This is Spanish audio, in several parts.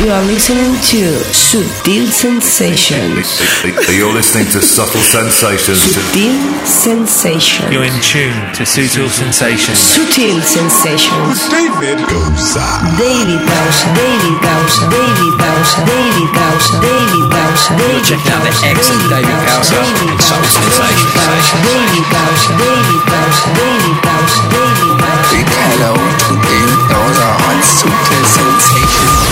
You are listening to Sutil Sensations. You're listening to Subtle Sensations. Sutil Sensations. You're in tune to Sutil Sensations. Sutil Sensations. David Goza. David Gausa, David Gausa, David Gausa, David Gausa, David Gausa, David Check out the excellent David Gausa. David Soul Gausa, Sensations. David Gausa, David Gausa, David Gausa, David Gausa. Big hello to David Goza on Sutil Sensations.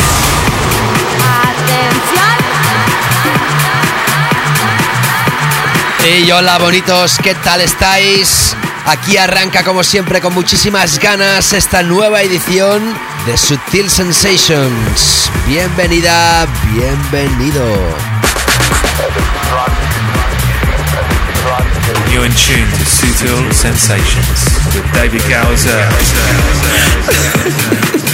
Hey, hola bonitos, ¿qué tal estáis? Aquí arranca como siempre con muchísimas ganas esta nueva edición de Sutil Sensations. Bienvenida, bienvenido. You're in tune to Sutil Sensations with David Gowser.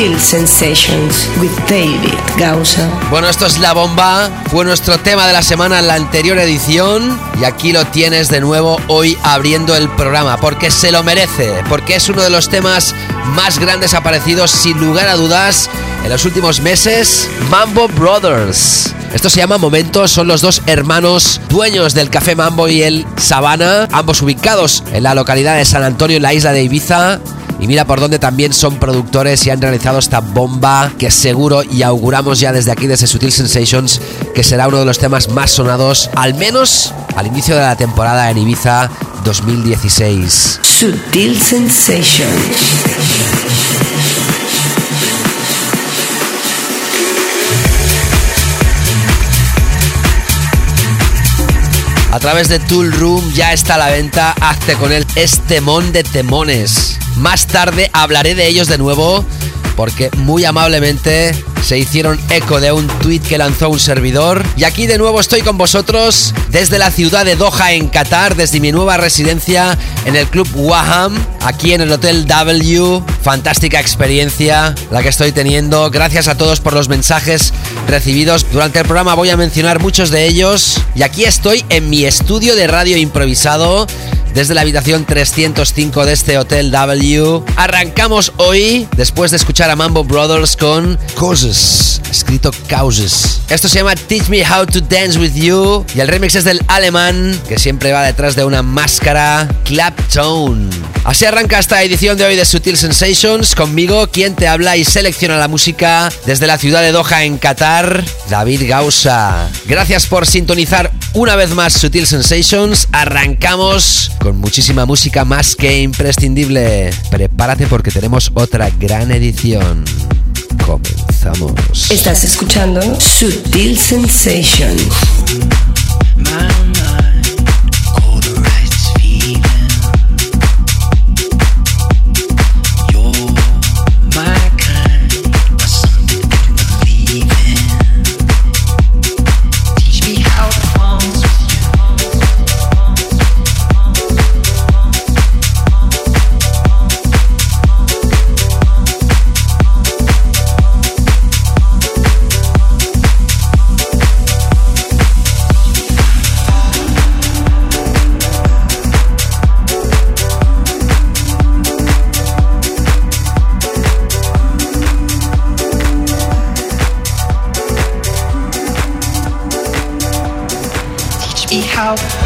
Sutil Sensations with David Gausa. Bueno, esto es La Bomba, fue nuestro tema de la semana en la anterior edición. Y aquí lo tienes de nuevo hoy abriendo el programa, porque se lo merece, porque es uno de los temas más grandes aparecidos sin lugar a dudas en los últimos meses, Mambo Brothers. Esto se llama Momentos, son los dos hermanos dueños del Café Mambo y el Sabana, ambos ubicados en la localidad de San Antonio, en la isla de Ibiza. Y mira por dónde también son productores y han realizado esta bomba que seguro y auguramos ya desde aquí, desde Sutil Sensations, que será uno de los temas más sonados, al menos al inicio de la temporada en Ibiza 2016. Sutil Sensations. A través de Tool Room ya está a la venta, hazte con él este temón de temones. Más tarde hablaré de ellos de nuevo porque muy amablemente se hicieron eco de un tweet que lanzó un servidor. Y aquí de nuevo estoy con vosotros desde la ciudad de Doha, en Qatar, desde mi nueva residencia en el Club Waham, aquí en el Hotel W. Fantástica experiencia la que estoy teniendo. Gracias a todos por los mensajes recibidos. Durante el programa voy a mencionar muchos de ellos. Y aquí estoy en mi estudio de radio improvisado desde la habitación 305 de este Hotel W. Arrancamos hoy después de escuchar a Mambo Brothers con Escrito Causes. Esto se llama Teach Me How to Dance with You y el remix es del alemán que siempre va detrás de una máscara Claptone. Así arranca esta edición de hoy de Sutil Sensations conmigo, quien te habla y selecciona la música desde la ciudad de Doha en Qatar, David Gausa. Gracias por sintonizar una vez más Sutil Sensations. Arrancamos con muchísima música más que imprescindible. Prepárate porque tenemos otra gran edición. Comenzamos. Estás escuchando Sutil Sensations. Sensations.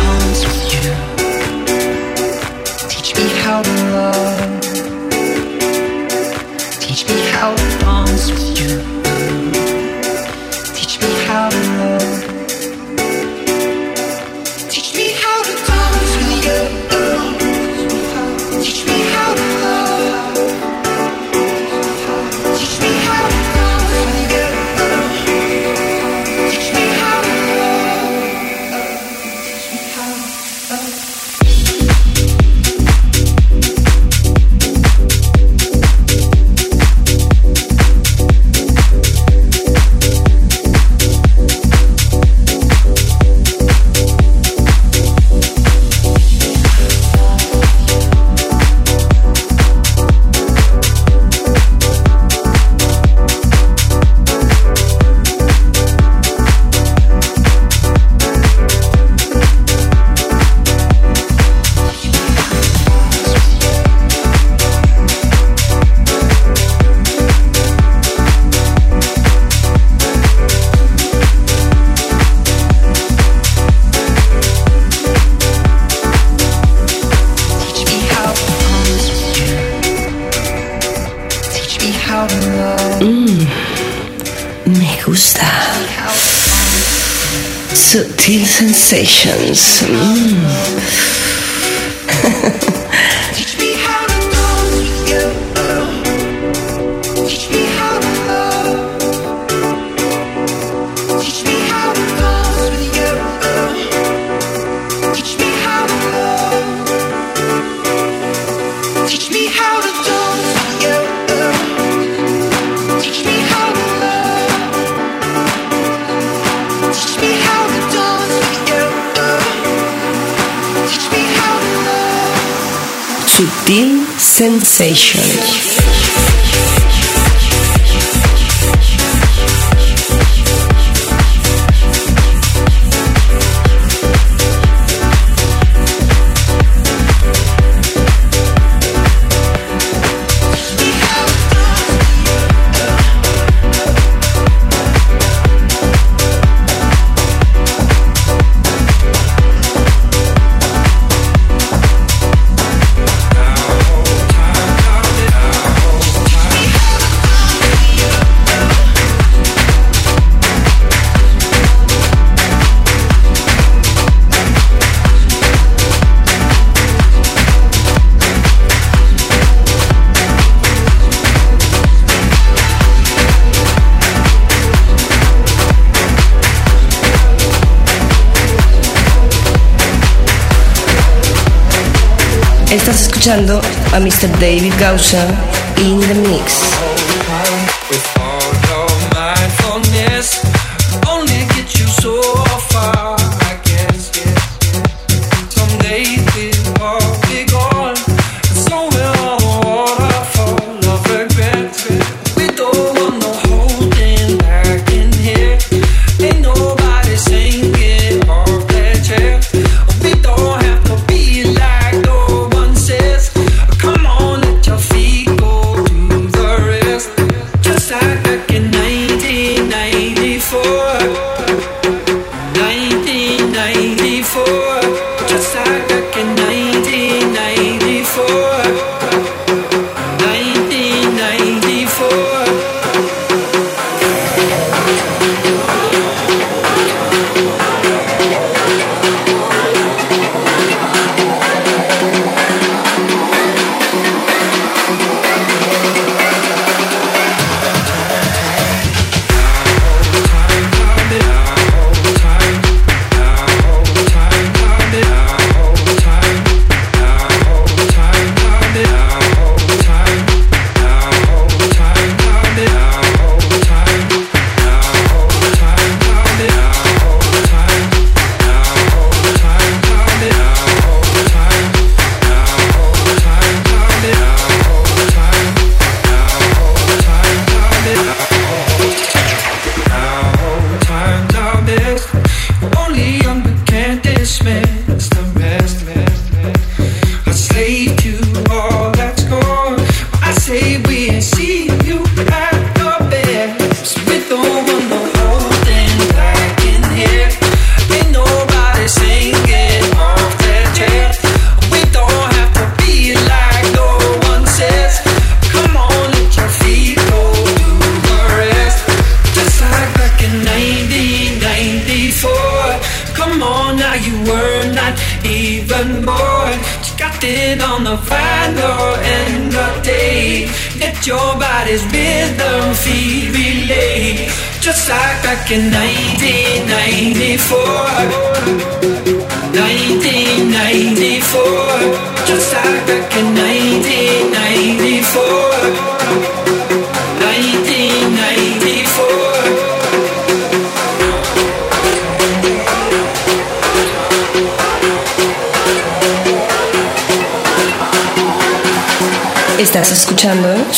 Listen. Sensations. David Gausa in the mix. side.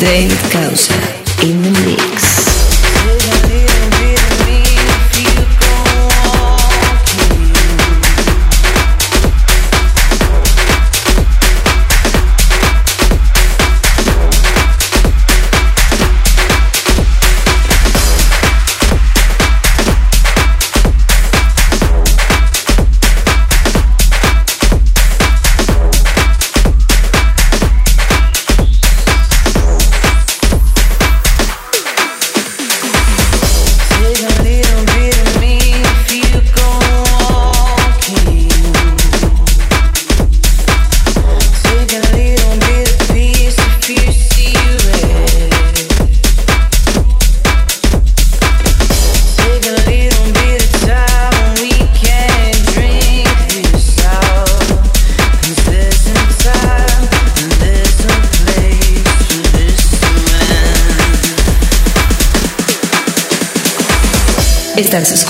David Causa in the mix.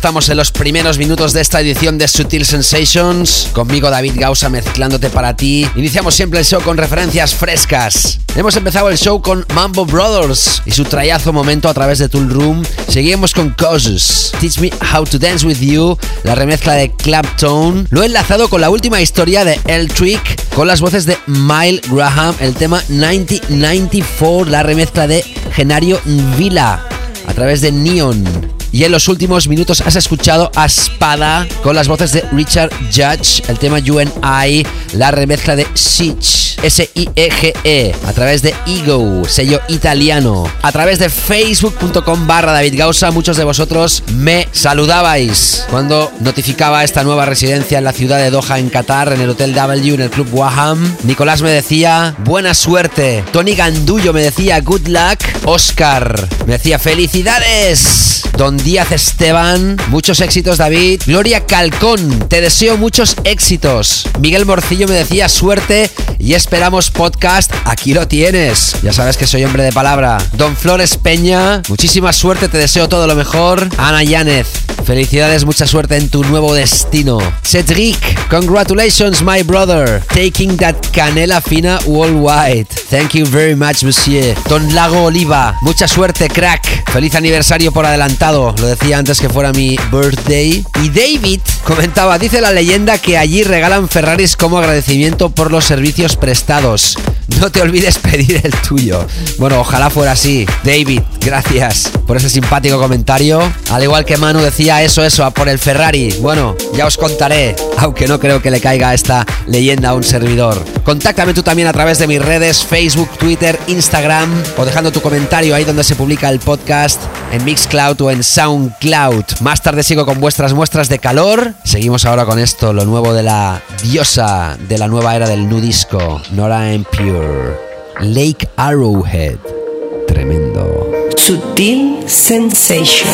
Estamos en los primeros minutos de esta edición de Sutil Sensations. Conmigo David Gausa mezclándote para ti. Iniciamos siempre el show con referencias frescas. Hemos empezado el show con Mambo Brothers y su trayazo momento a través de Tool Room. Seguimos con Causes, Teach Me How to Dance With You, la remezcla de Clapton. Lo he enlazado con la última historia de El Trick, con las voces de Mile Graham, el tema 1994, la remezcla de Genario Vila a través de Neon. Y en los últimos minutos has escuchado a Spada con las voces de Richard Judge, el tema You and I, la remezcla de Siege, S-I-E-G-E, a través de Ego, sello italiano, a través de facebook.com barra David Gausa. Muchos de vosotros me saludabais cuando notificaba esta nueva residencia en la ciudad de Doha, en Qatar, en el Hotel W, en el Club Waham. Nicolás me decía, buena suerte. Tony Gandullo me decía, good luck. Oscar me decía, felicidades. Don Díaz Esteban, muchos éxitos David. Gloria Calcón, te deseo muchos éxitos. Miguel Morcillo me decía suerte y esperamos podcast. Aquí lo tienes. Ya sabes que soy hombre de palabra. Don Flores Peña, muchísima suerte, te deseo todo lo mejor. Ana Yánez, felicidades, mucha suerte en tu nuevo destino. Cedric, congratulations my brother, taking that canela fina worldwide. Thank you very much, monsieur. Don Lago Oliva, mucha suerte, crack. Feliz aniversario por adelantado. Lo decía antes que fuera mi birthday. Y David comentaba, dice la leyenda que allí regalan Ferraris como agradecimiento por los servicios prestados. No te olvides pedir el tuyo. Bueno, ojalá fuera así. David, gracias por ese simpático comentario. Al igual que Manu decía eso, eso, a por el Ferrari. Bueno, ya os contaré, aunque no creo que le caiga esta leyenda a un servidor. Contáctame tú también a través de mis redes, Facebook, Twitter, Instagram, o dejando tu comentario ahí donde se publica el podcast, en Mixcloud o en SoundCloud. Más tarde sigo con vuestras muestras de calor. Seguimos ahora con esto, lo nuevo de la diosa de la nueva era del nudisco, Nora En Pure. Lake Arrowhead. Tremendo. Sutil Sensations.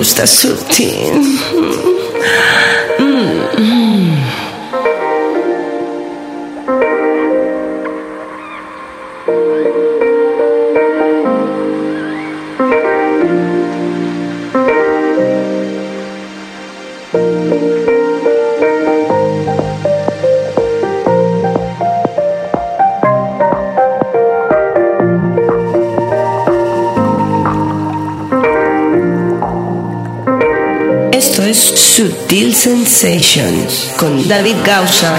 Gusta sutil. Sutil Sensations con David Gausa.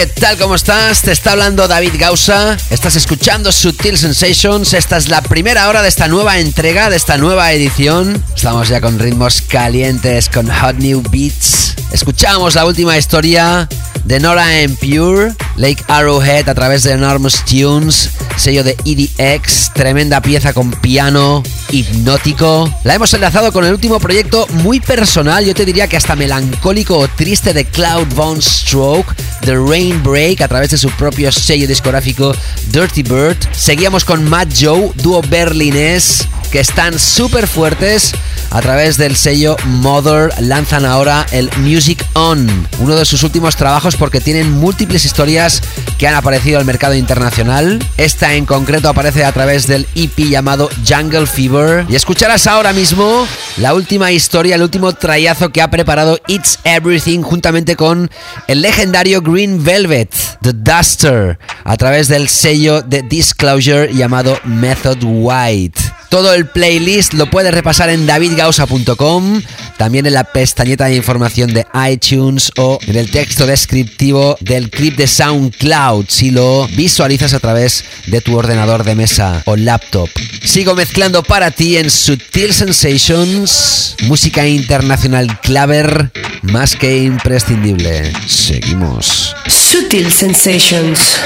¿Qué tal? ¿Cómo estás? Te está hablando David Gausa. Estás escuchando Sutil Sensations. Esta es la primera hora de esta nueva entrega, de esta nueva edición. Estamos ya con ritmos calientes, con hot new beats. Escuchamos la última historia de Nora en Pure, Lake Arrowhead a través de Enormous Tunes, sello de EDX, tremenda pieza con piano hipnótico. La hemos enlazado con el último proyecto muy personal, yo te diría que hasta melancólico o triste de Cloud Von Stroke, The Rain Break a través de su propio sello discográfico Dirty Bird. Seguíamos con Matt Joe, dúo berlinés que están súper fuertes a través del sello Mother lanzan ahora el Music On, uno de sus últimos trabajos porque tienen múltiples historias que han aparecido al mercado internacional. Esta en concreto aparece a través del EP llamado Jungle Fever. Y escucharás ahora mismo la última historia, el último trayazo que ha preparado It's Everything juntamente con el legendario Green Velvet, The Duster, a través del sello de Disclosure llamado Method White. Todo el playlist lo puedes repasar en davidgausa.com, también en la pestañeta de información de iTunes o en el texto descriptivo del clip de SoundCloud si lo visualizas a través de tu ordenador de mesa o laptop. Sigo mezclando para ti en Sutil Sensations, música internacional claver más que imprescindible. Seguimos. Sutil Sensations.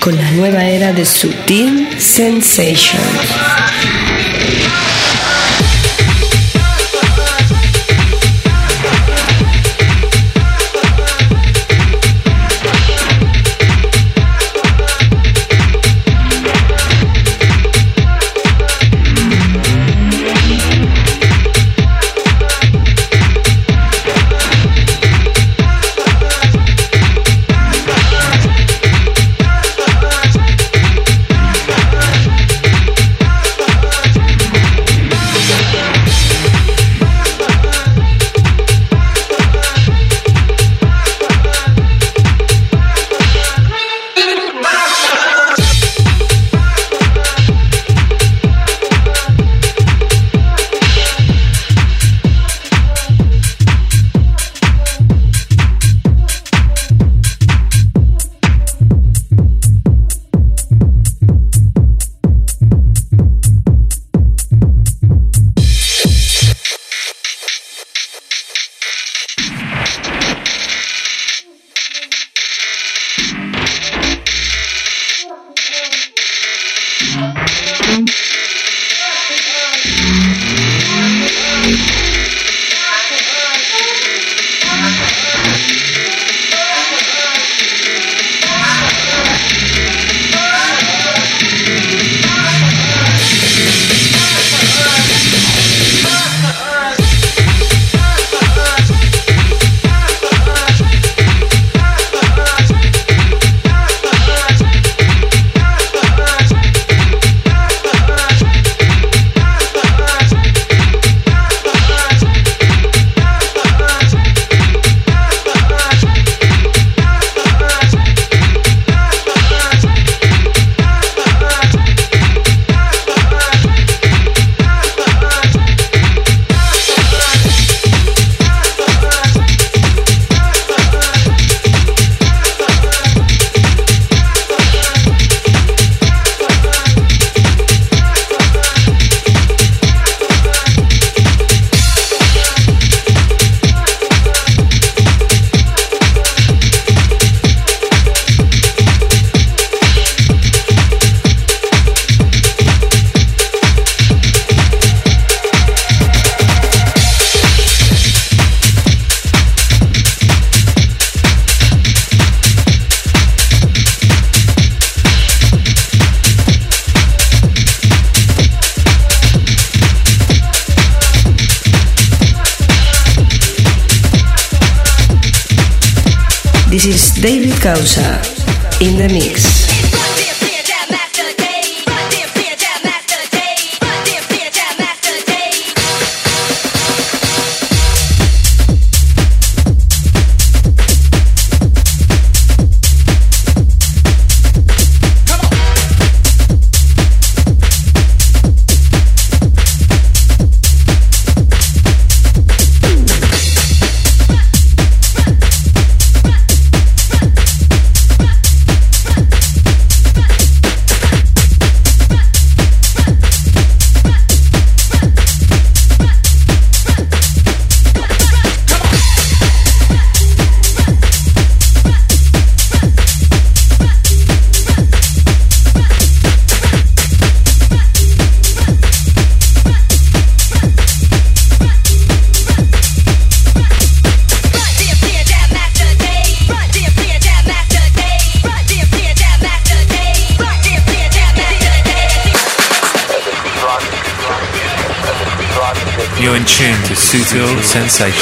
Con la nueva era de Sutil Sensations. Sutil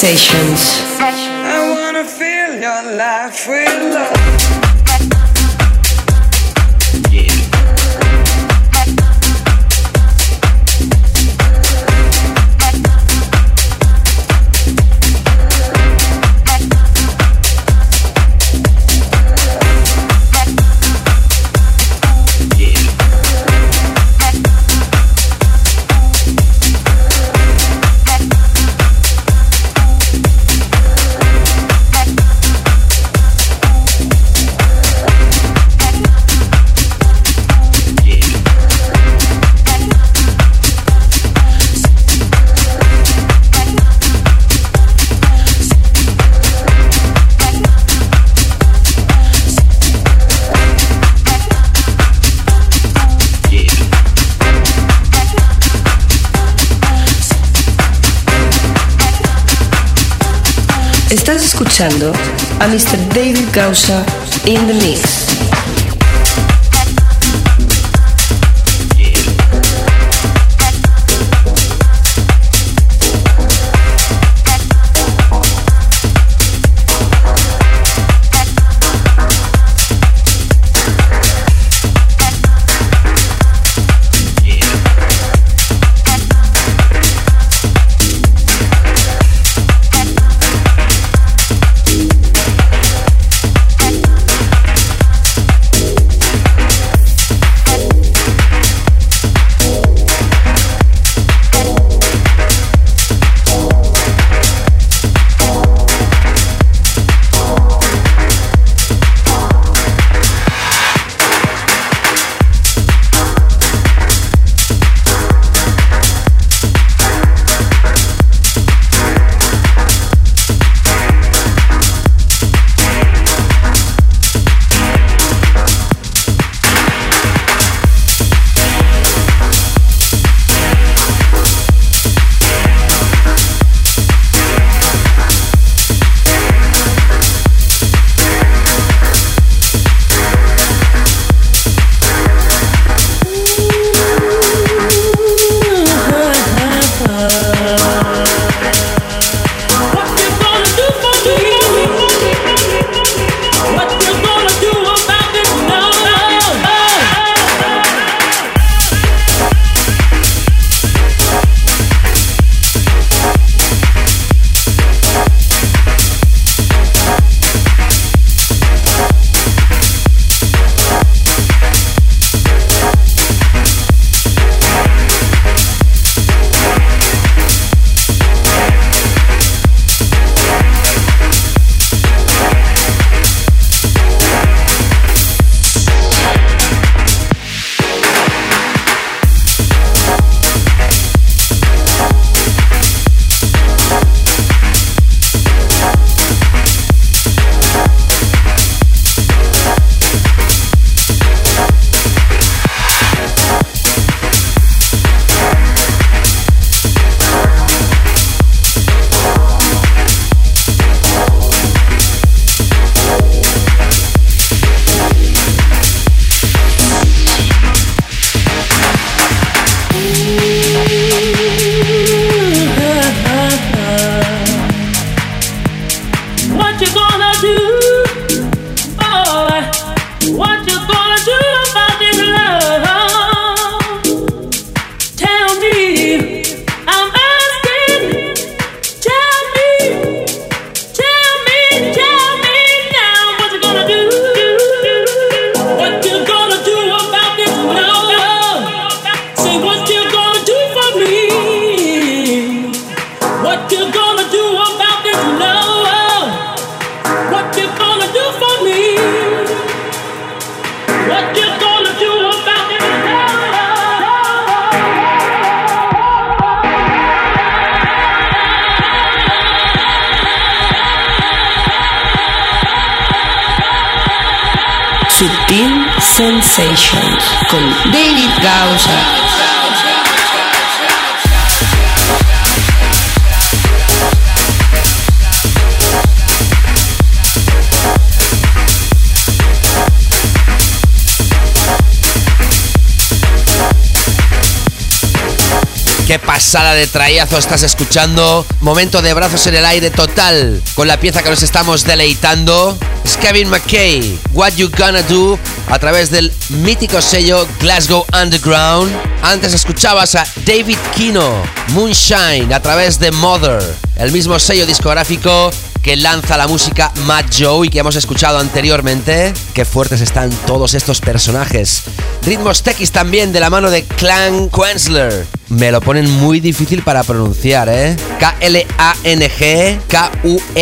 sensations. In the mix. Sutil Sensations con David Gausa. Qué pasada de trayazo estás escuchando. Momento de brazos en el aire total con la pieza que nos estamos deleitando. Es Kevin McKay, What You Gonna Do, a través del mítico sello Glasgow Underground. Antes escuchabas a David Kino, Moonshine, a través de Mother, el mismo sello discográfico que lanza la música Matt Joe y que hemos escuchado anteriormente. Qué fuertes están todos estos personajes. Ritmos Tex también de la mano de Clan Quensler. Me lo ponen muy difícil para pronunciar, ¿eh? K-L-A-N-G K-U-E-N-S-T-L-E-R.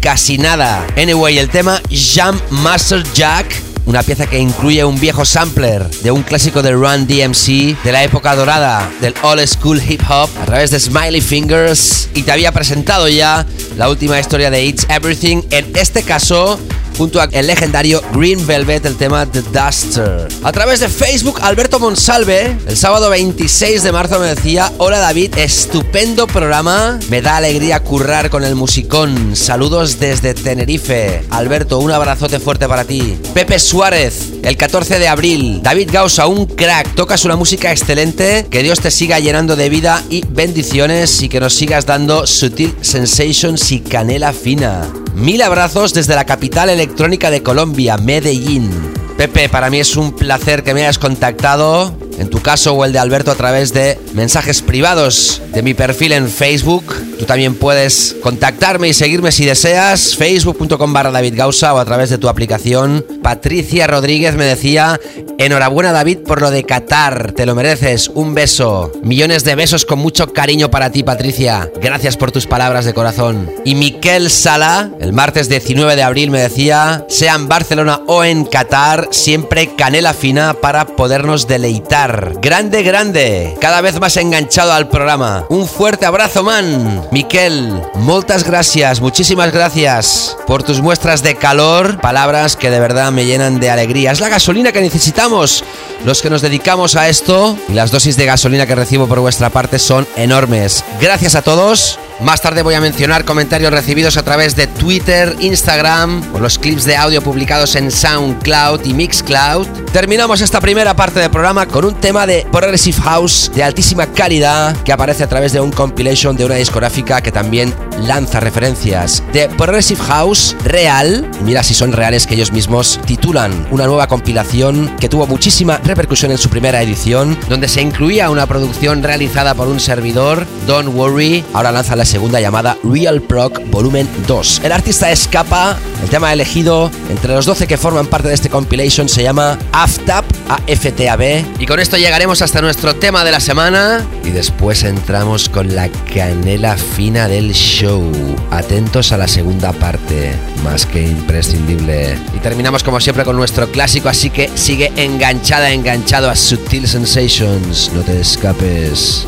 Casi nada. Anyway, el tema Jam Master Jack una pieza que incluye un viejo sampler de un clásico de Run DMC de la época dorada del old school hip hop a través de Smiley Fingers y te había presentado ya la última historia de It's Everything, en este caso junto al legendario Green Velvet el tema The Duster. A través de Facebook, Alberto Monsalve, el sábado 26 de marzo me decía, hola David, estupendo programa, me da alegría currar con el musicón, saludos desde Tenerife. Alberto, un abrazote fuerte para ti. Pepe Suárez, el 14 de abril, David Gausa, un crack, tocas una música excelente, que Dios te siga llenando de vida y bendiciones y que nos sigas dando sutil sensations y canela fina. Mil abrazos desde la capital electrónica de Colombia, Medellín. Pepe, para mí es un placer que me hayas contactado, en tu caso o el de Alberto, a través de mensajes privados de mi perfil en Facebook. Tú también puedes contactarme y seguirme si deseas, facebook.com barra David Gausa o a través de tu aplicación. Patricia Rodríguez me decía, enhorabuena David por lo de Qatar, te lo mereces, un beso. Millones de besos con mucho cariño para ti, Patricia. Gracias por tus palabras de corazón. Y Miquel Sala, el martes 19 de abril me decía, sea en Barcelona o en Qatar, siempre canela fina para podernos deleitar. Grande, grande. Cada vez más enganchado al programa. Un fuerte abrazo, man. Miquel, moltas gracias, muchísimas gracias por tus muestras de calor, palabras que de verdad me llenan de alegría. Es la gasolina que necesitamos los que nos dedicamos a esto y las dosis de gasolina que recibo por vuestra parte son enormes. Gracias a todos. Más tarde voy a mencionar comentarios recibidos a través de Twitter, Instagram o los clips de audio publicados en SoundCloud y Mixcloud. Terminamos esta primera parte del programa con un tema de Progressive House de altísima calidad que aparece a través de un compilation de una discográfica que también lanza referencias de Progressive House real. Mira si son reales que ellos mismos titulan una nueva compilación que tuvo muchísima repercusión en su primera edición, donde se incluía una producción realizada por un servidor, Don't Worry. Ahora lanza la segunda llamada Real Proc Volumen 2. El artista escapa, el tema elegido entre los 12 que forman parte de este compilation se llama AFTAB, AFTAB. Y con esto llegaremos hasta nuestro tema de la semana y después entramos con la canela fina del show. Atentos a la segunda parte, más que imprescindible. Y terminamos como siempre con nuestro clásico, así que sigue enganchada, enganchado a Sutil Sensations. No te escapes.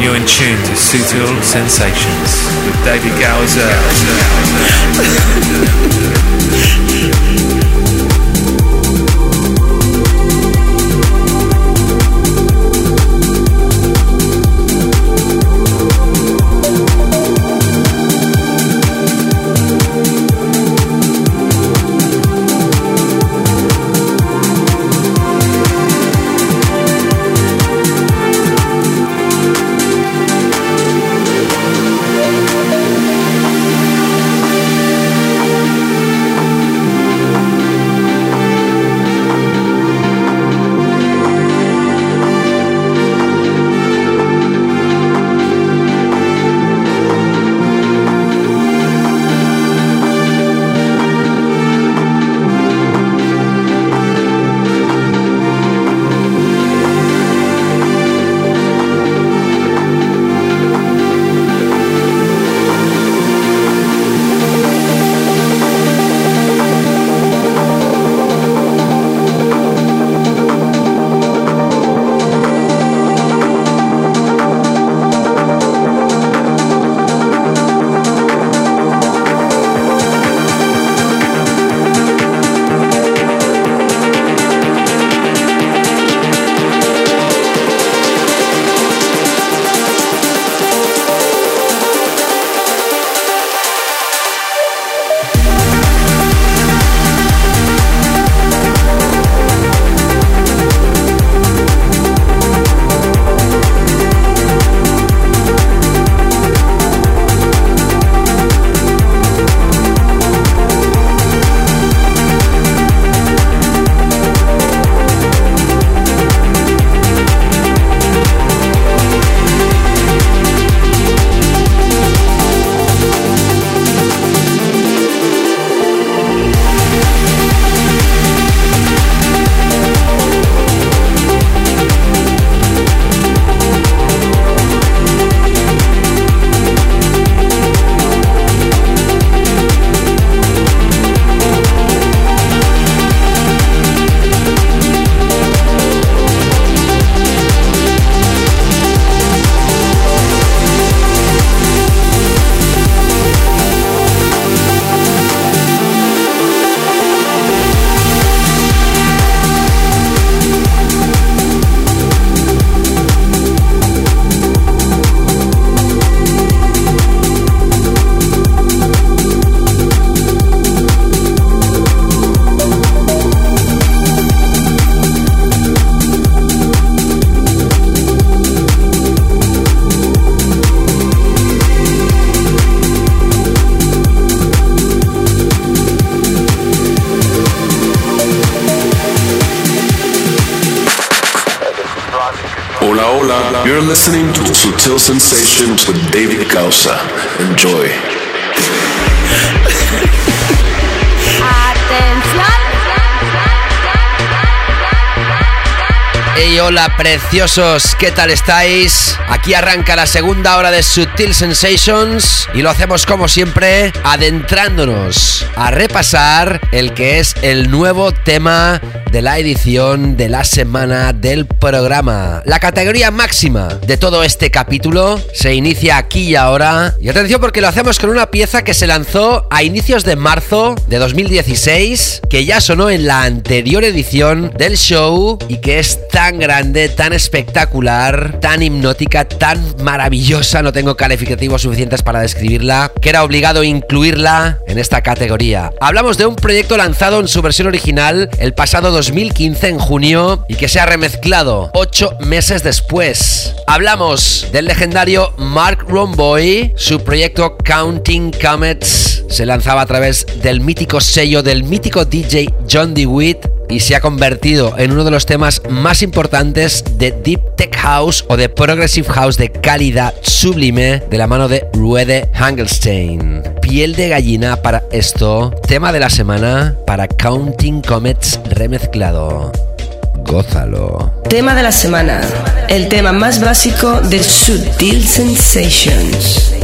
You're in tune to Sutil Sensations with David Gowser. Hola, hola. You're listening to Sutil Sensations with David Gausa. Enjoy. Hey, hola preciosos, ¿qué tal estáis? Aquí arranca la segunda hora de Sutil Sensations y lo hacemos como siempre adentrándonos a repasar el que es el nuevo tema de la edición de la semana del programa. La categoría máxima de todo este capítulo se inicia aquí y ahora. Y atención porque lo hacemos con una pieza que se lanzó a inicios de marzo de 2016, que ya sonó en la anterior edición del show y que es tan grande, tan espectacular, tan hipnótica, tan maravillosa, no tengo calificativos suficientes para describirla, que era obligado incluirla en esta categoría. Hablamos de un proyecto lanzado en su versión original el pasado 2015 en junio y que se ha remezclado 8 meses después. Hablamos del legendario Mark Romboy, su proyecto Counting Comets se lanzaba a través del mítico sello del mítico DJ John DeWitt y se ha convertido en uno de los temas más importantes de Deep Tech House o de Progressive House de calidad sublime de la mano de Ruede Hangelstein. Piel de gallina para esto, tema de la semana para Counting Comets remezclado. Gózalo. Tema de la semana. El tema más básico de Sutil Sensations.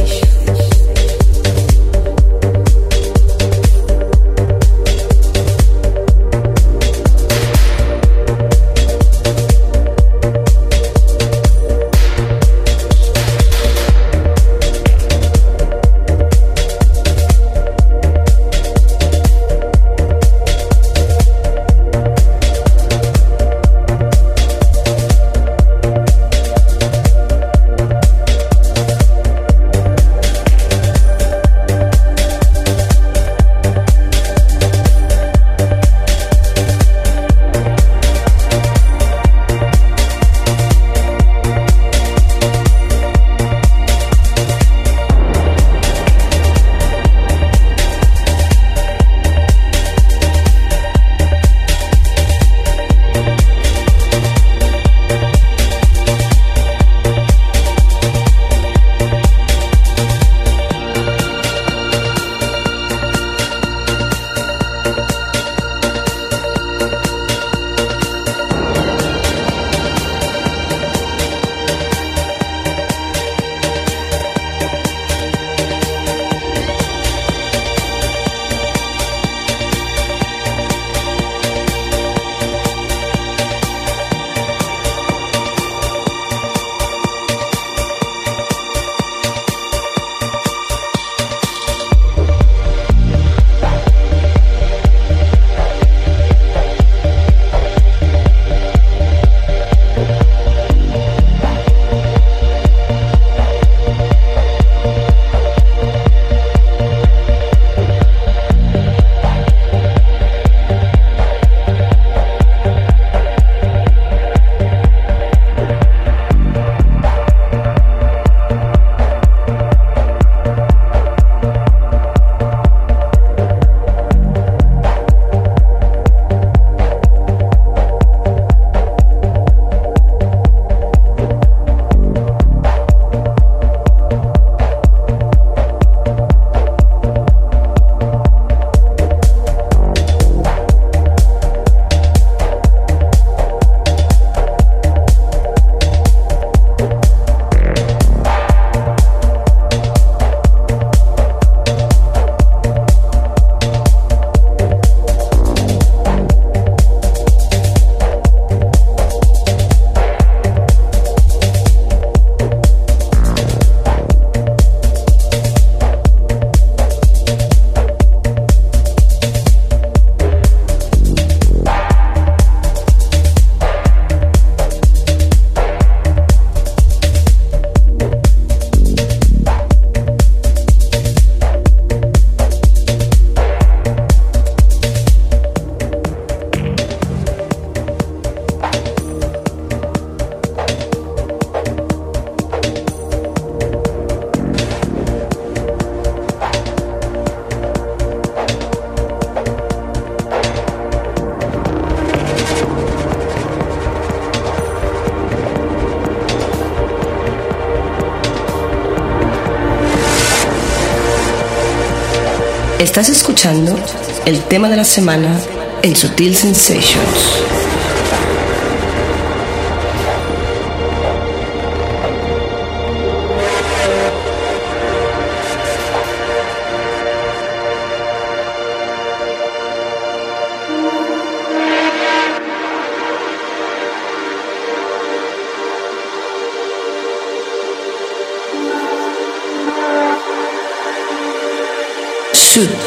Estás escuchando el tema de la semana en Sutil Sensations.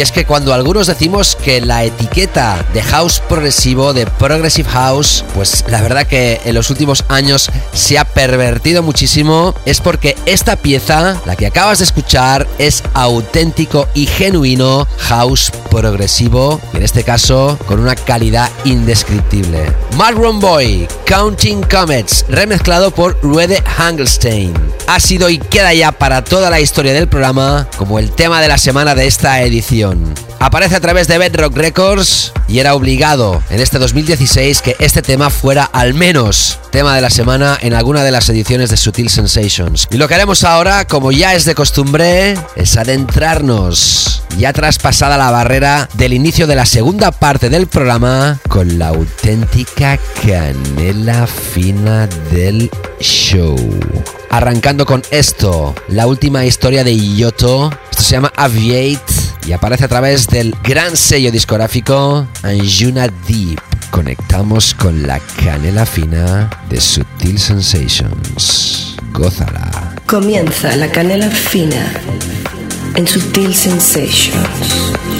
Y es que cuando algunos decimos que la etiqueta de house progresivo, de progressive house, pues la verdad que en los últimos años se ha pervertido muchísimo, es porque esta pieza, la que acabas de escuchar, es auténtico y genuino house progresivo, y en este caso con una calidad indescriptible. Mark Boy, Counting Comets, remezclado por Ruede Hangelstein. Ha sido y queda ya para toda la historia del programa como el tema de la semana de esta edición. Aparece a través de Bedrock Records y era obligado en este 2016 que este tema fuera al menos tema de la semana en alguna de las ediciones de Sutil Sensations. Y lo que haremos ahora, como ya es de costumbre, es adentrarnos, ya traspasada la barrera del inicio de la segunda parte del programa, con la auténtica canela fina del show. Arrancando con esto, la última historia de Yoto. Esto se llama Aviate y aparece a través del gran sello discográfico Anjuna Deep. Conectamos con la canela fina de Sutil Sensations. Gózala. Comienza la canela fina en Sutil Sensations.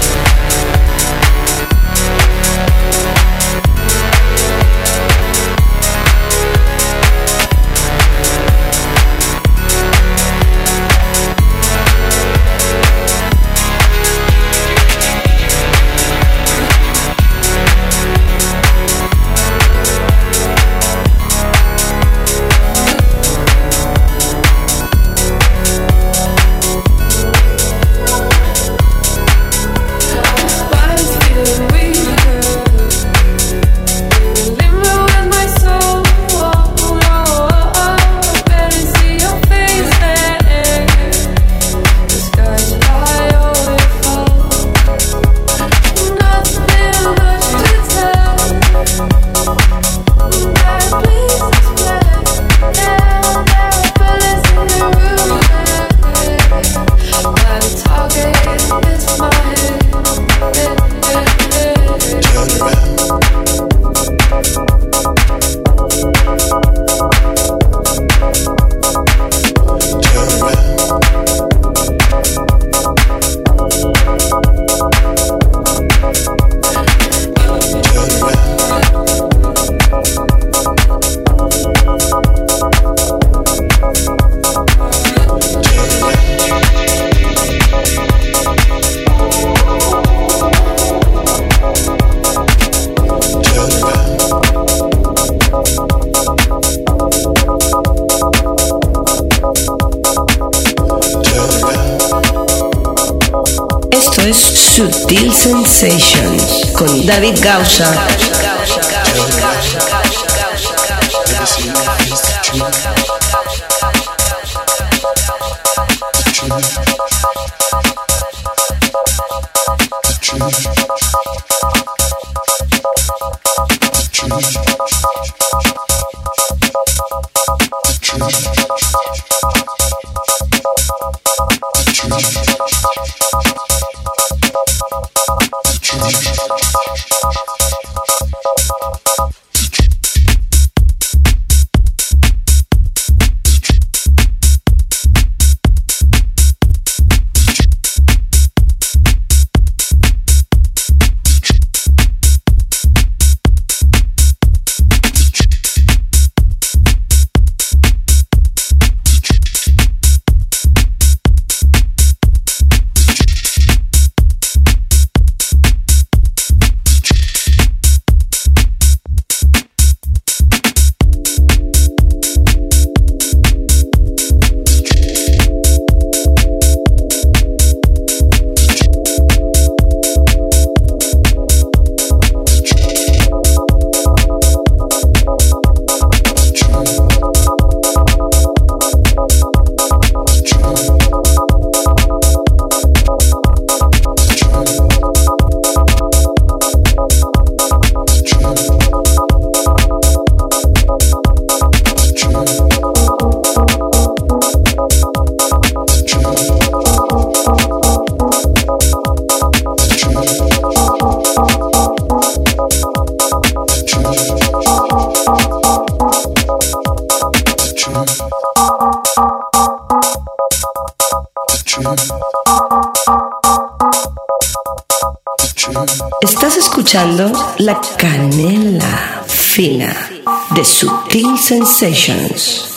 David Gausa. La Canela Fina de Sutil Sensations.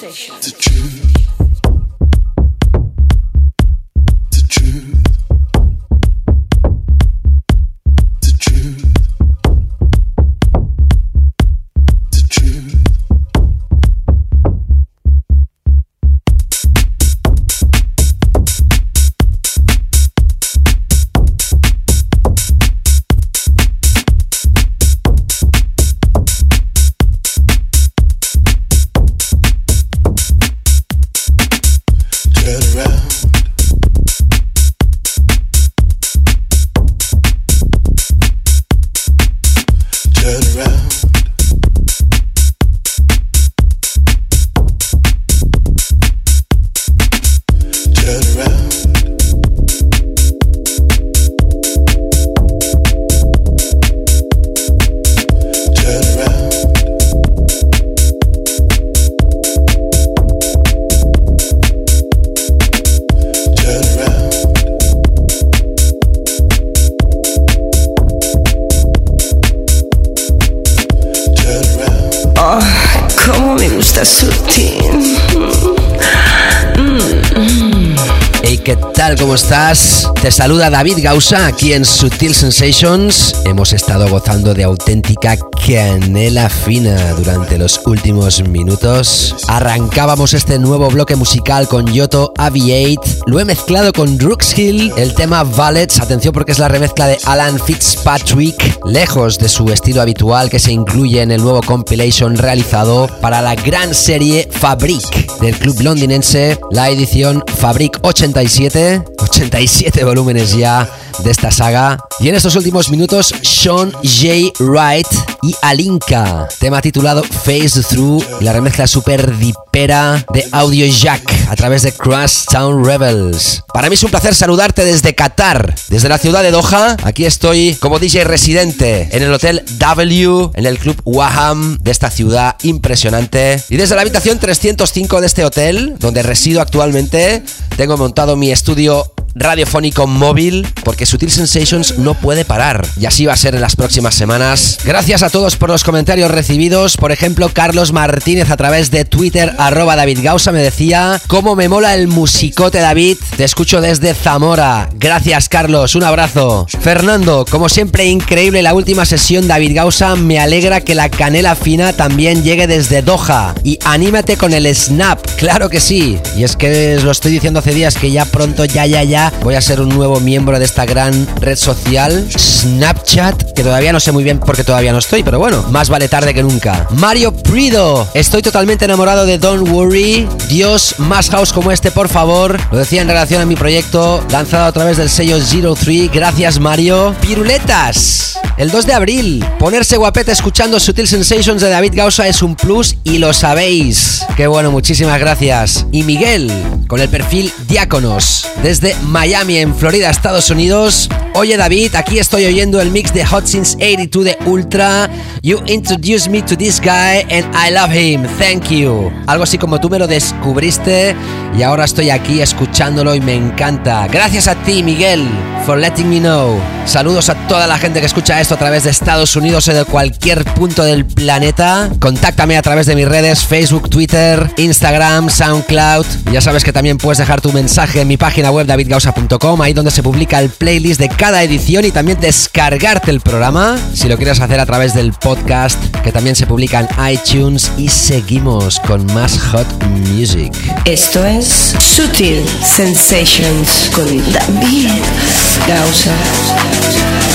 ¿Cómo estás? Te saluda David Gausa aquí en Sutil Sensations. Hemos estado gozando de auténtica canela fina durante los últimos minutos. Arrancábamos este nuevo bloque musical con Yoto Aviate. Lo he mezclado con Hill, el tema Valets. Atención porque es la remezcla de Alan Fitzpatrick, lejos de su estilo habitual que se incluye en el nuevo compilation realizado para la gran serie Fabric del club londinense, la edición Fabric 87. 87 volúmenes ya de esta saga. Y en estos últimos minutos, Sean J. Wright y Alinka, tema titulado Phase Through, y la remezcla super dipera de Audio Jack a través de Crash Town Rebels. Para mí es un placer saludarte desde Qatar, desde la ciudad de Doha. Aquí estoy como DJ residente en el Hotel W, en el Club Waham de esta ciudad impresionante. Y desde la habitación 305 de este hotel, donde resido actualmente, tengo montado mi estudio radiofónico móvil porque Sutil Sensations no puede parar y así va a ser en las próximas semanas. Gracias a todos por los comentarios recibidos. Por ejemplo, Carlos Martínez a través de Twitter, arroba David Gausa, me decía, ¿cómo me mola el musicote David? Te escucho desde Zamora. Gracias Carlos, un abrazo. Fernando, como siempre increíble la última sesión David Gausa, me alegra que la canela fina también llegue desde Doha y anímate con el snap, claro que sí. Y es que lo estoy diciendo hace días que ya pronto, ya, ya, ya voy a ser un nuevo miembro de esta gran red social, Snapchat, que todavía no sé muy bien porque todavía no estoy, pero bueno, más vale tarde que nunca. Mario Prido, estoy totalmente enamorado de Don't Worry. Dios, más house como este, por favor. Lo decía en relación a mi proyecto lanzado a través del sello Zero Three. Gracias, Mario. Piruletas. El 2 de abril, ponerse guapete escuchando Sutil Sensations de David Gausa es un plus y lo sabéis. Qué bueno, muchísimas gracias. Y Miguel, con el perfil Diáconos, desde Miami, en Florida, Estados Unidos. Oye David, aquí estoy oyendo el mix de Hot Since 82 de Ultra. You introduced me to this guy and I love him. Thank you. Algo así como tú me lo descubriste y ahora estoy aquí escuchándolo y me encanta. Gracias a ti, Miguel, for letting me know. Saludos a toda la gente que escucha esto a través de Estados Unidos o de cualquier punto del planeta. Contáctame a través de mis redes Facebook, Twitter, Instagram, SoundCloud. Ya sabes que también puedes dejar tu mensaje en mi página web davidgausa.com, ahí donde se publica el playlist de cada edición y también descargarte el programa si lo quieres hacer a través del podcast que también se publica en iTunes y seguimos con más hot music. Esto es Sutil Sensations con David Gausa.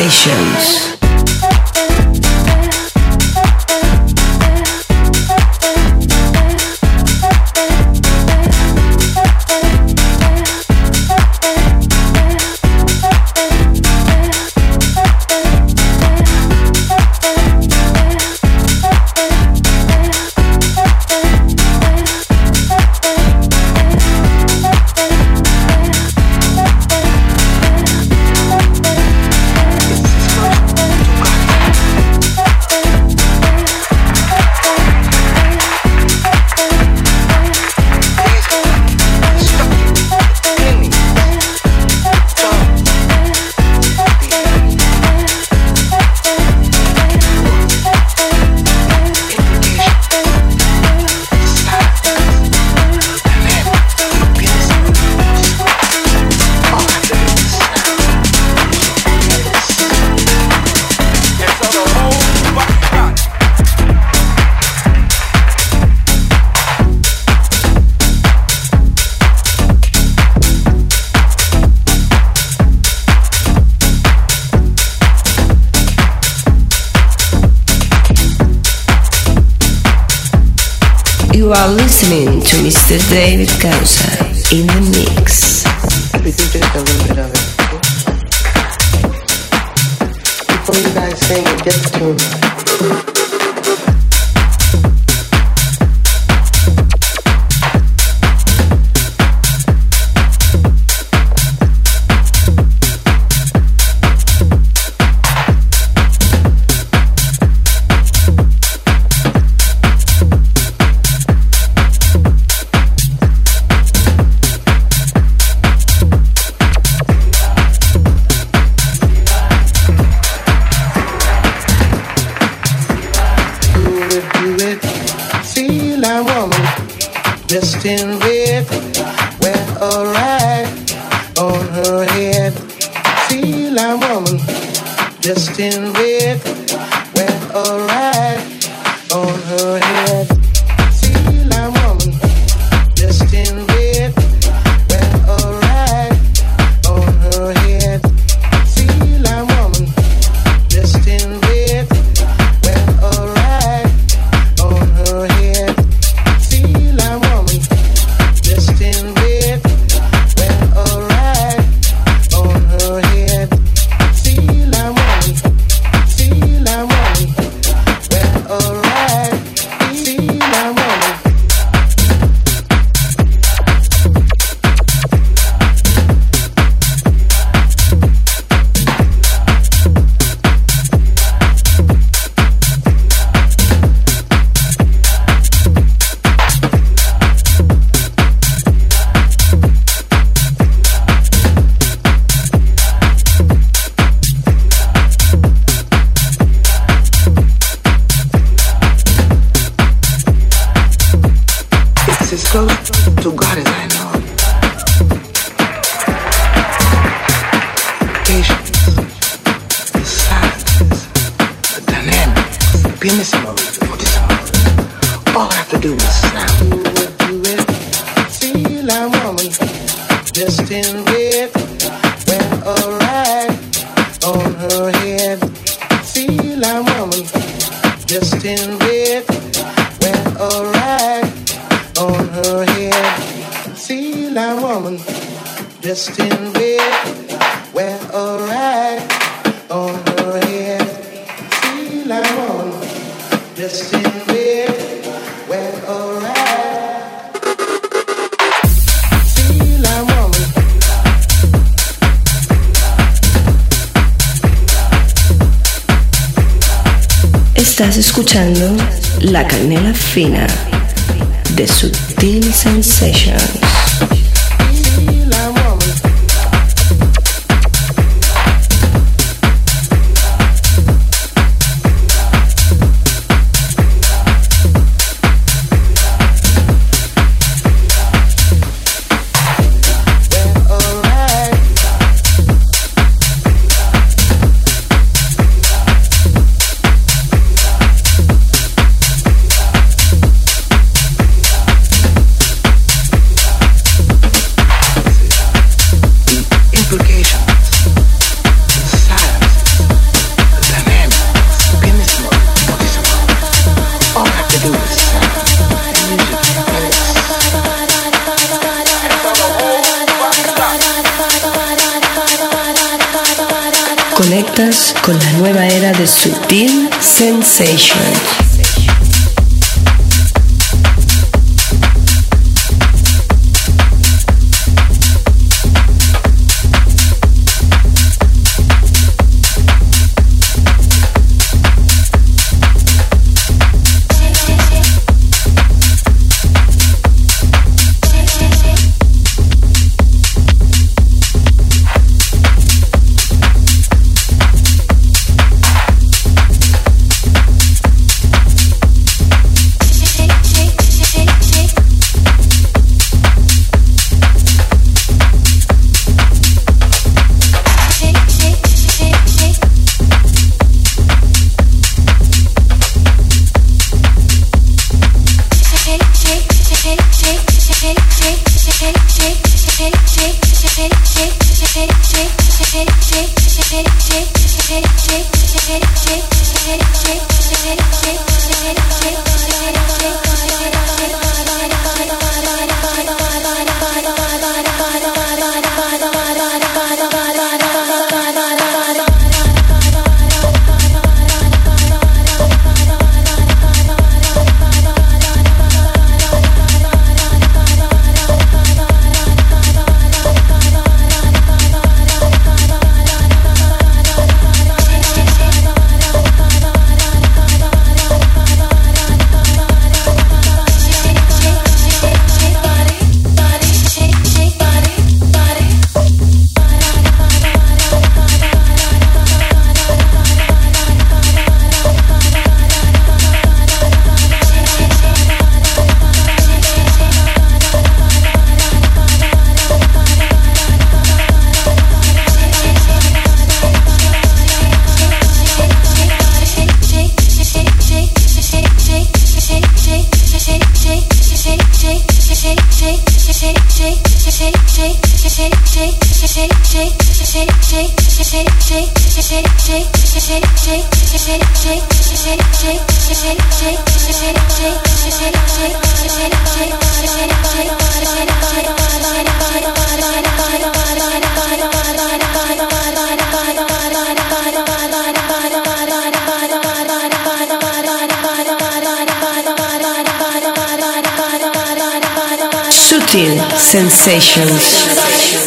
Sensations. You are listening to Mr. David Gausa in the mix. Sutil Sensations.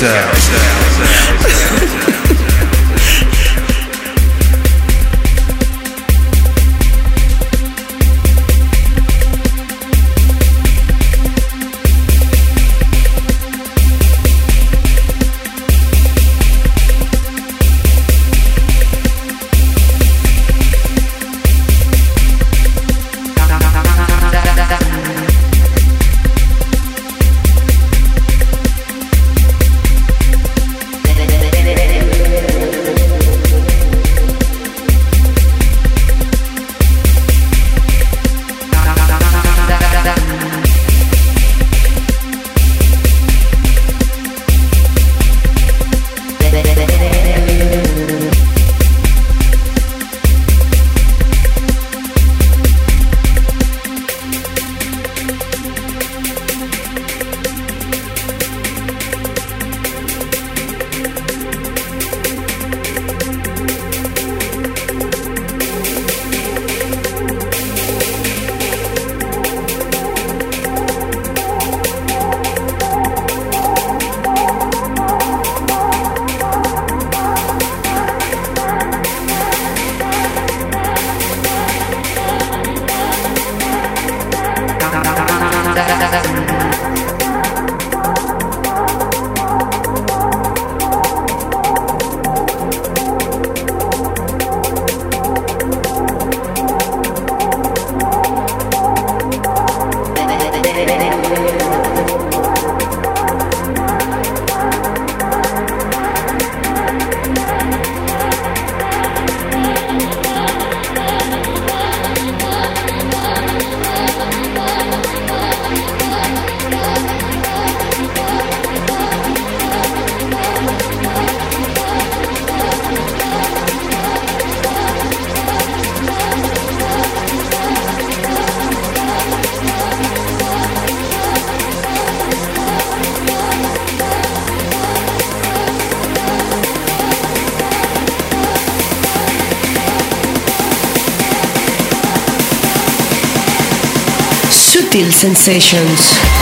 David Sensations.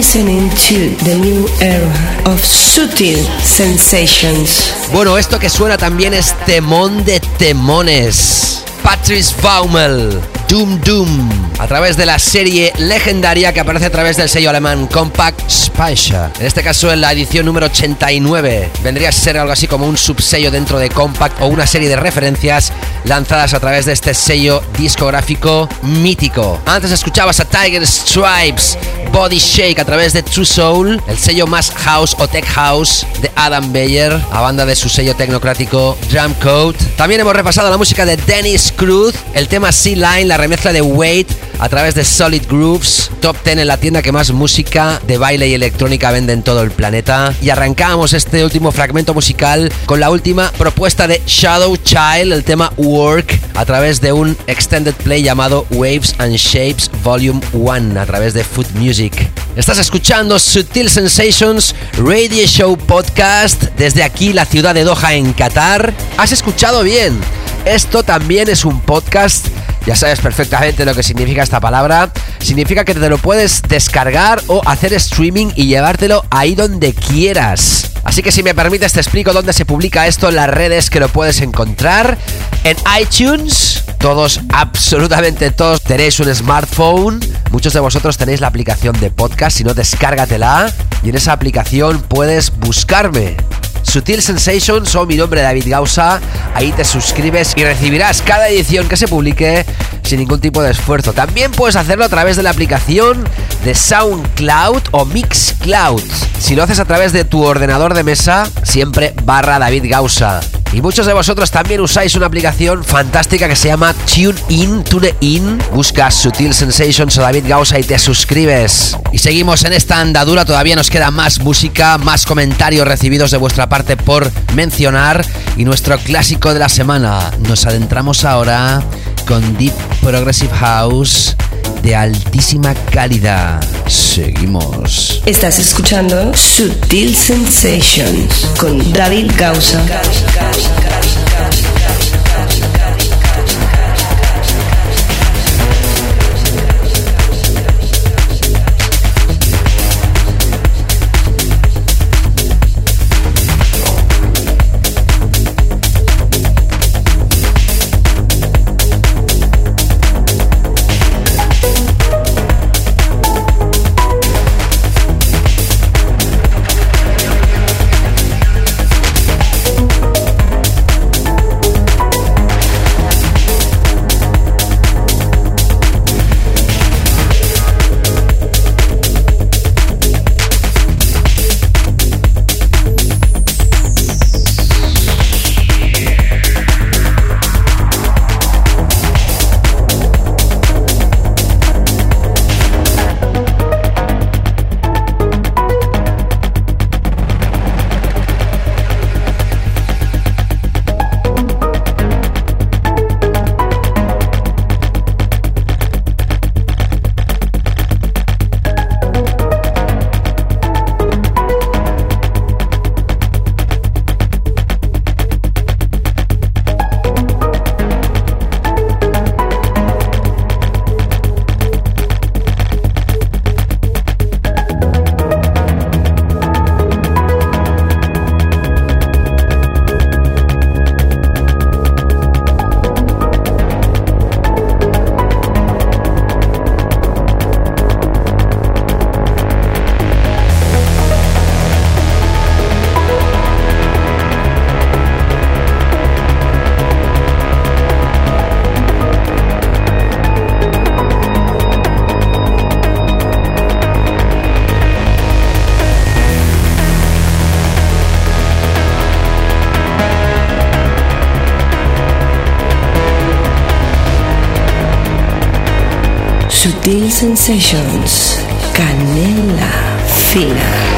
Listening to the new era of Sutil Sensations. Bueno, esto que suena también es temón de temones. Patrice Baumel, Doom Doom, a través de la serie legendaria que aparece a través del sello alemán Compact Speicher. En este caso en la edición número 89. Vendría a ser algo así como un subsello dentro de Compact o una serie de referencias lanzadas a través de este sello discográfico mítico. Antes escuchabas a Tiger Stripes, Body Shake a través de True Soul, el sello más house o tech house de Adam Beyer, a banda de su sello tecnocrático Drum Code. También hemos repasado la música de Dennis Cruz, el tema Sea Line, la remezcla de Wait a través de Solid Grooves, top 10 en la tienda que más música de baile y electrónica vende en todo el planeta. Y arrancamos este último fragmento musical con la última propuesta de Shadow Child, el tema Work, a través de un extended play llamado Waves and Shapes Volume 1 a través de Food Music. Estás escuchando Sutil Sensations Radio Show Podcast desde aquí, la ciudad de Doha, en Qatar. Has escuchado bien. Esto también es un podcast. Ya sabes perfectamente lo que significa esta palabra. Significa que te lo puedes descargar o hacer streaming y llevártelo ahí donde quieras. Así que si me permites te explico dónde se publica esto las redes que lo puedes encontrar. En iTunes, todos, absolutamente todos, tenéis un smartphone. Muchos de vosotros tenéis la aplicación de podcast, si no, descárgatela. Y en esa aplicación puedes buscarme. Sutil Sensations o mi nombre David Gausa. Ahí te suscribes y recibirás cada edición que se publique sin ningún tipo de esfuerzo. También puedes hacerlo a través de la aplicación de SoundCloud o Mixcloud. Si lo haces a través de tu ordenador de mesa, siempre barra David Gausa. Y muchos de vosotros también usáis una aplicación fantástica que se llama TuneIn, TuneIn. Buscas Sutil Sensations o David Gausa y te suscribes. Y seguimos en esta andadura, todavía nos queda más música, más comentarios recibidos de vuestra parte por mencionar. Y nuestro clásico de la semana, nos adentramos ahora con Deep Progressive House de altísima calidad. Seguimos. Estás escuchando Sutil Sensations con David Gausa. Sutil Sensations, canela fina.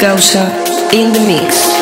Gausa in the mix.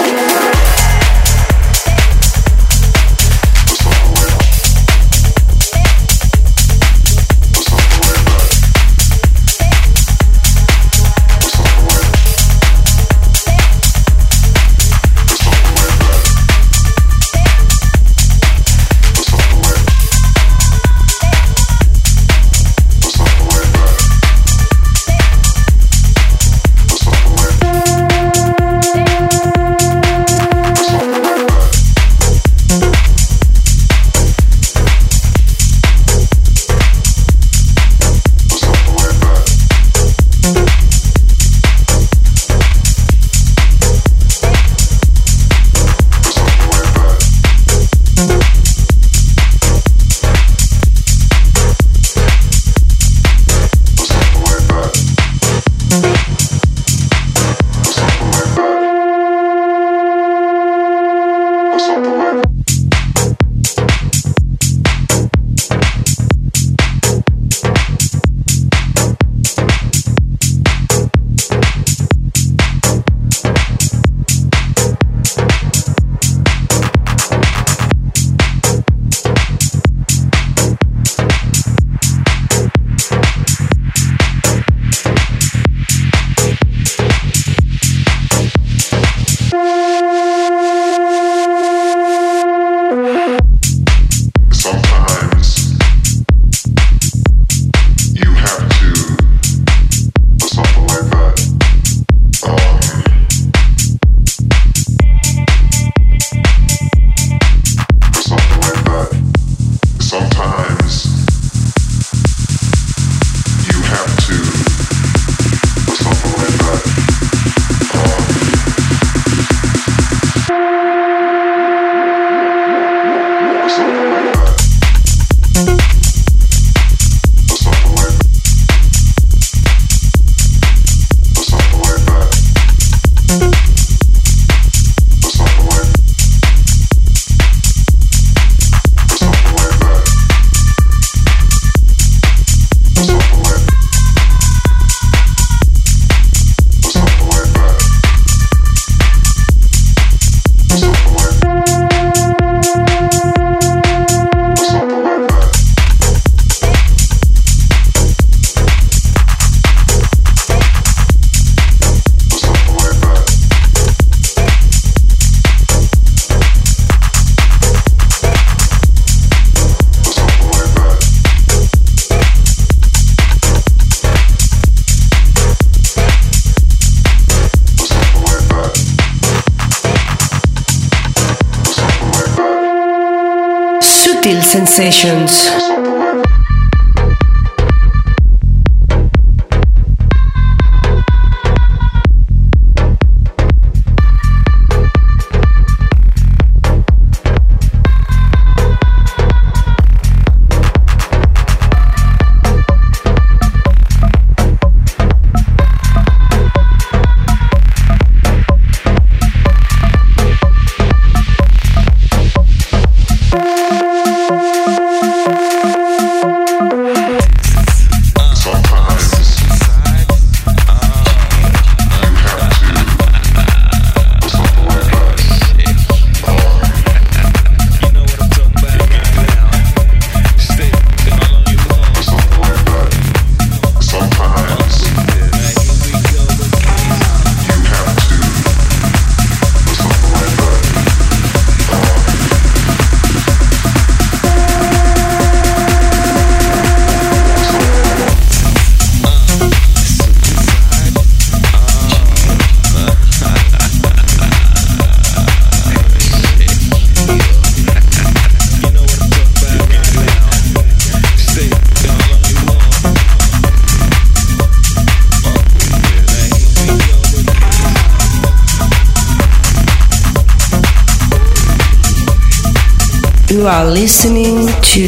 You are listening to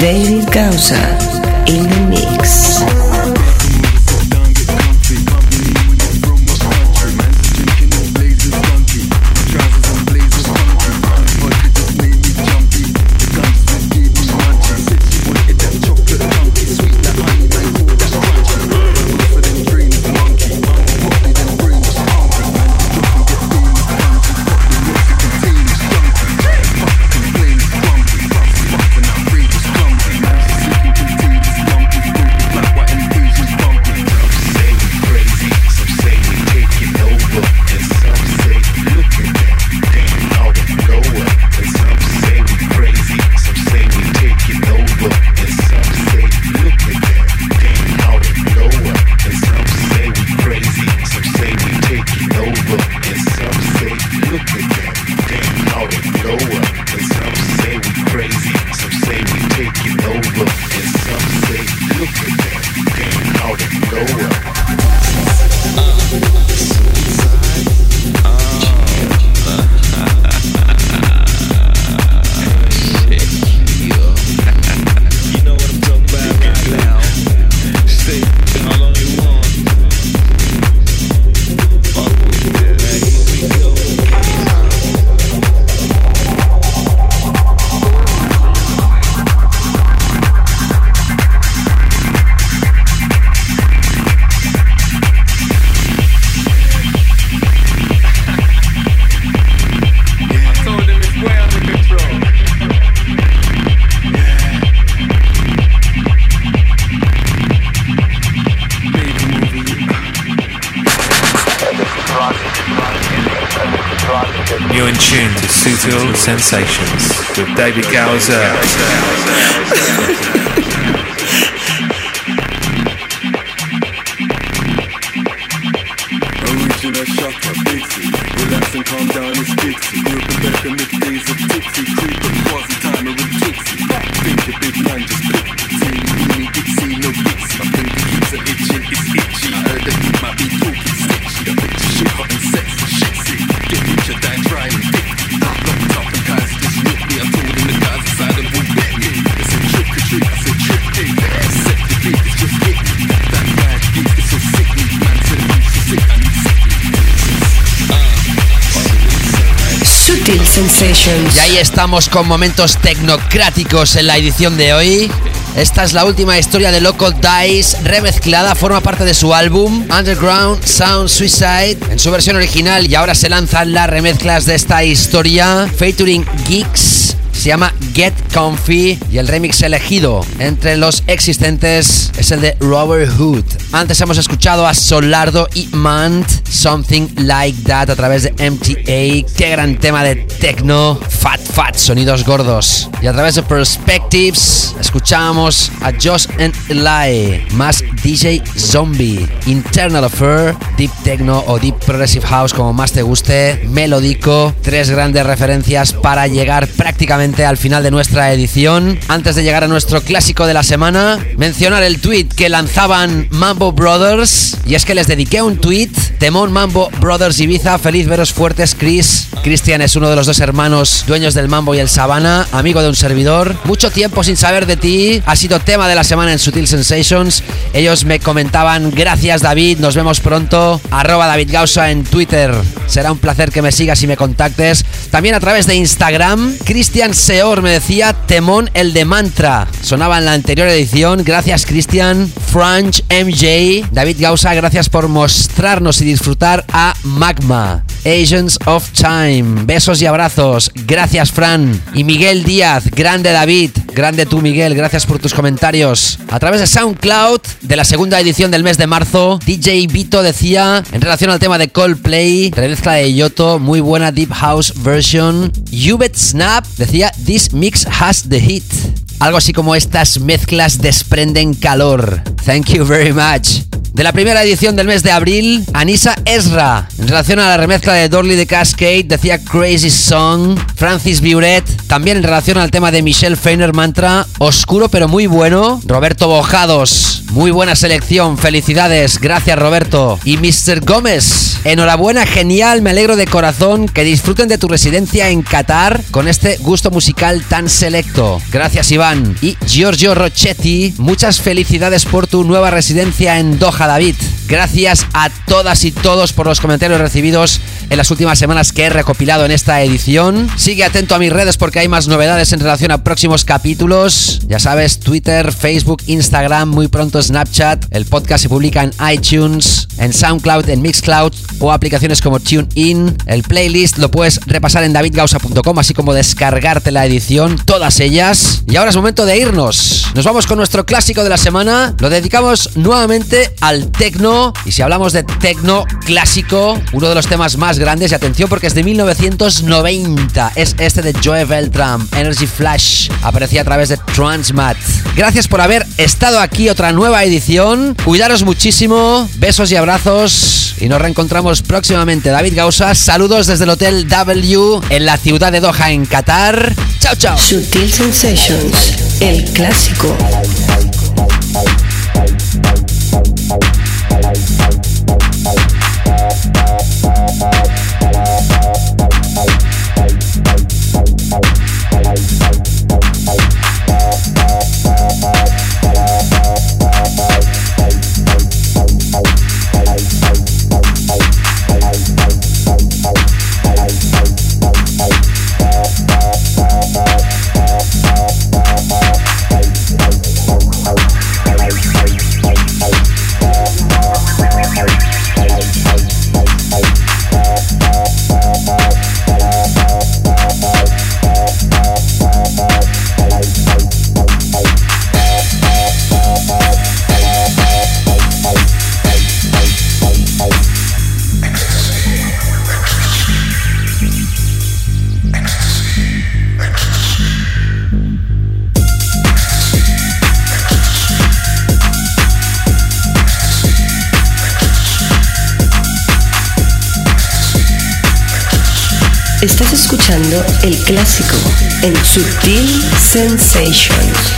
David Gausa no look, and some say look at that, damn out of nowhere. Sensations with David Gowser. Estamos con momentos tecnocráticos en la edición de hoy. Esta es la última historia de Loco Dice, remezclada, forma parte de su álbum Underground Sound Suicide en su versión original y ahora se lanzan las remezclas de esta historia featuring Geeks. Se llama Get Comfy y el remix elegido entre los existentes es el de Robert Hood. Antes hemos escuchado a Solardo y Mant, Something Like That a través de MTA. Qué gran tema de techno, fat sonidos gordos. Y a través de Perspectives escuchamos a Josh and Eli, más DJ Zombie, Internal Affair, Deep Techno o Deep Progressive House como más te guste, melódico, tres grandes referencias para llegar prácticamente al final de nuestra edición. Antes de llegar a nuestro clásico de la semana, mencionar el tweet que lanzaban Mambo Brothers y es que les dediqué un tweet, Temón Mambo Brothers Ibiza, feliz veros fuertes Chris. Cristian es uno de los dos hermanos dueños del Mambo y el Sabana, amigo de un servidor. Mucho tiempo sin saber de ti, ha sido tema de la semana en Sutil Sensations. Ellos me comentaban, gracias David, nos vemos pronto. Arroba David Gausa en Twitter. Será un placer que me sigas y me contactes. También a través de Instagram, Cristian Seor me decía, temón el de mantra. Sonaba en la anterior edición. Gracias Cristian. Franch MJ. David Gausa, gracias por mostrarnos y disfrutar a Magma. Agents of Time. Besos y abrazos. Gracias Fran. Y Miguel Díaz, grande David. Grande tú Miguel, gracias por tus comentarios. A través de SoundCloud, de la segunda edición del mes de marzo, DJ Vito decía, en relación al tema de Coldplay, remezcla de Yoto, muy buena Deep House version. Ubet Snap decía, This mix has the hit. Algo así como estas mezclas desprenden calor. Thank you very much. De la primera edición del mes de abril, Anisa Ezra. En relación a la remezcla de Dorley de Cascade, decía Crazy Song. Francis Biuret. También en relación al tema de Michelle Feiner Mantra. Oscuro pero muy bueno. Roberto Bojados. Muy buena selección. Felicidades. Gracias, Roberto. Y Mr. Gómez. Enhorabuena, genial. Me alegro de corazón que disfruten de tu residencia en Qatar con este gusto musical tan selecto. Gracias, Iván. Y Giorgio Rochetti. Muchas felicidades por tu nueva residencia en Doha, David. Gracias a todas y todos por los comentarios recibidos en las últimas semanas que he recopilado en esta edición. Sigue atento a mis redes porque hay más novedades en relación a próximos capítulos. Ya sabes, Twitter, Facebook, Instagram, muy pronto Snapchat. El podcast se publica en iTunes, en SoundCloud, en Mixcloud o aplicaciones como TuneIn. El playlist lo puedes repasar en davidgausa.com, así como descargarte la edición, todas ellas. Y ahora es momento de irnos. Nos vamos con nuestro clásico de la semana. Lo dedicamos nuevamente al tecno. Y si hablamos de tecno clásico, uno de los temas más grandes, y atención porque es de 1990, es este de Joe Beltram, Energy Flash. Aparecía a través de Transmat. Gracias por haber estado aquí, otra nueva edición. Cuidaros muchísimo, besos y abrazos. Y nos reencontramos próximamente. David Gausa, saludos desde el Hotel W en la ciudad de Doha, en Qatar. Chao, chao. Sutil Sensations, el clásico. Thank you. Estás escuchando el clásico en Sutil Sensations.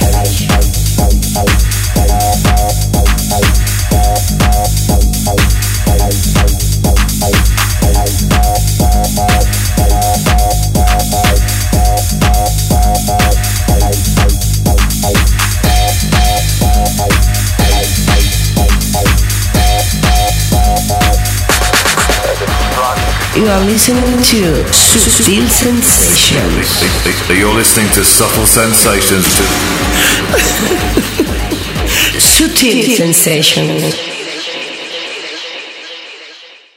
You are listening to Subtle Sensations. You're listening to Subtle Sensations. Subtle Sensations.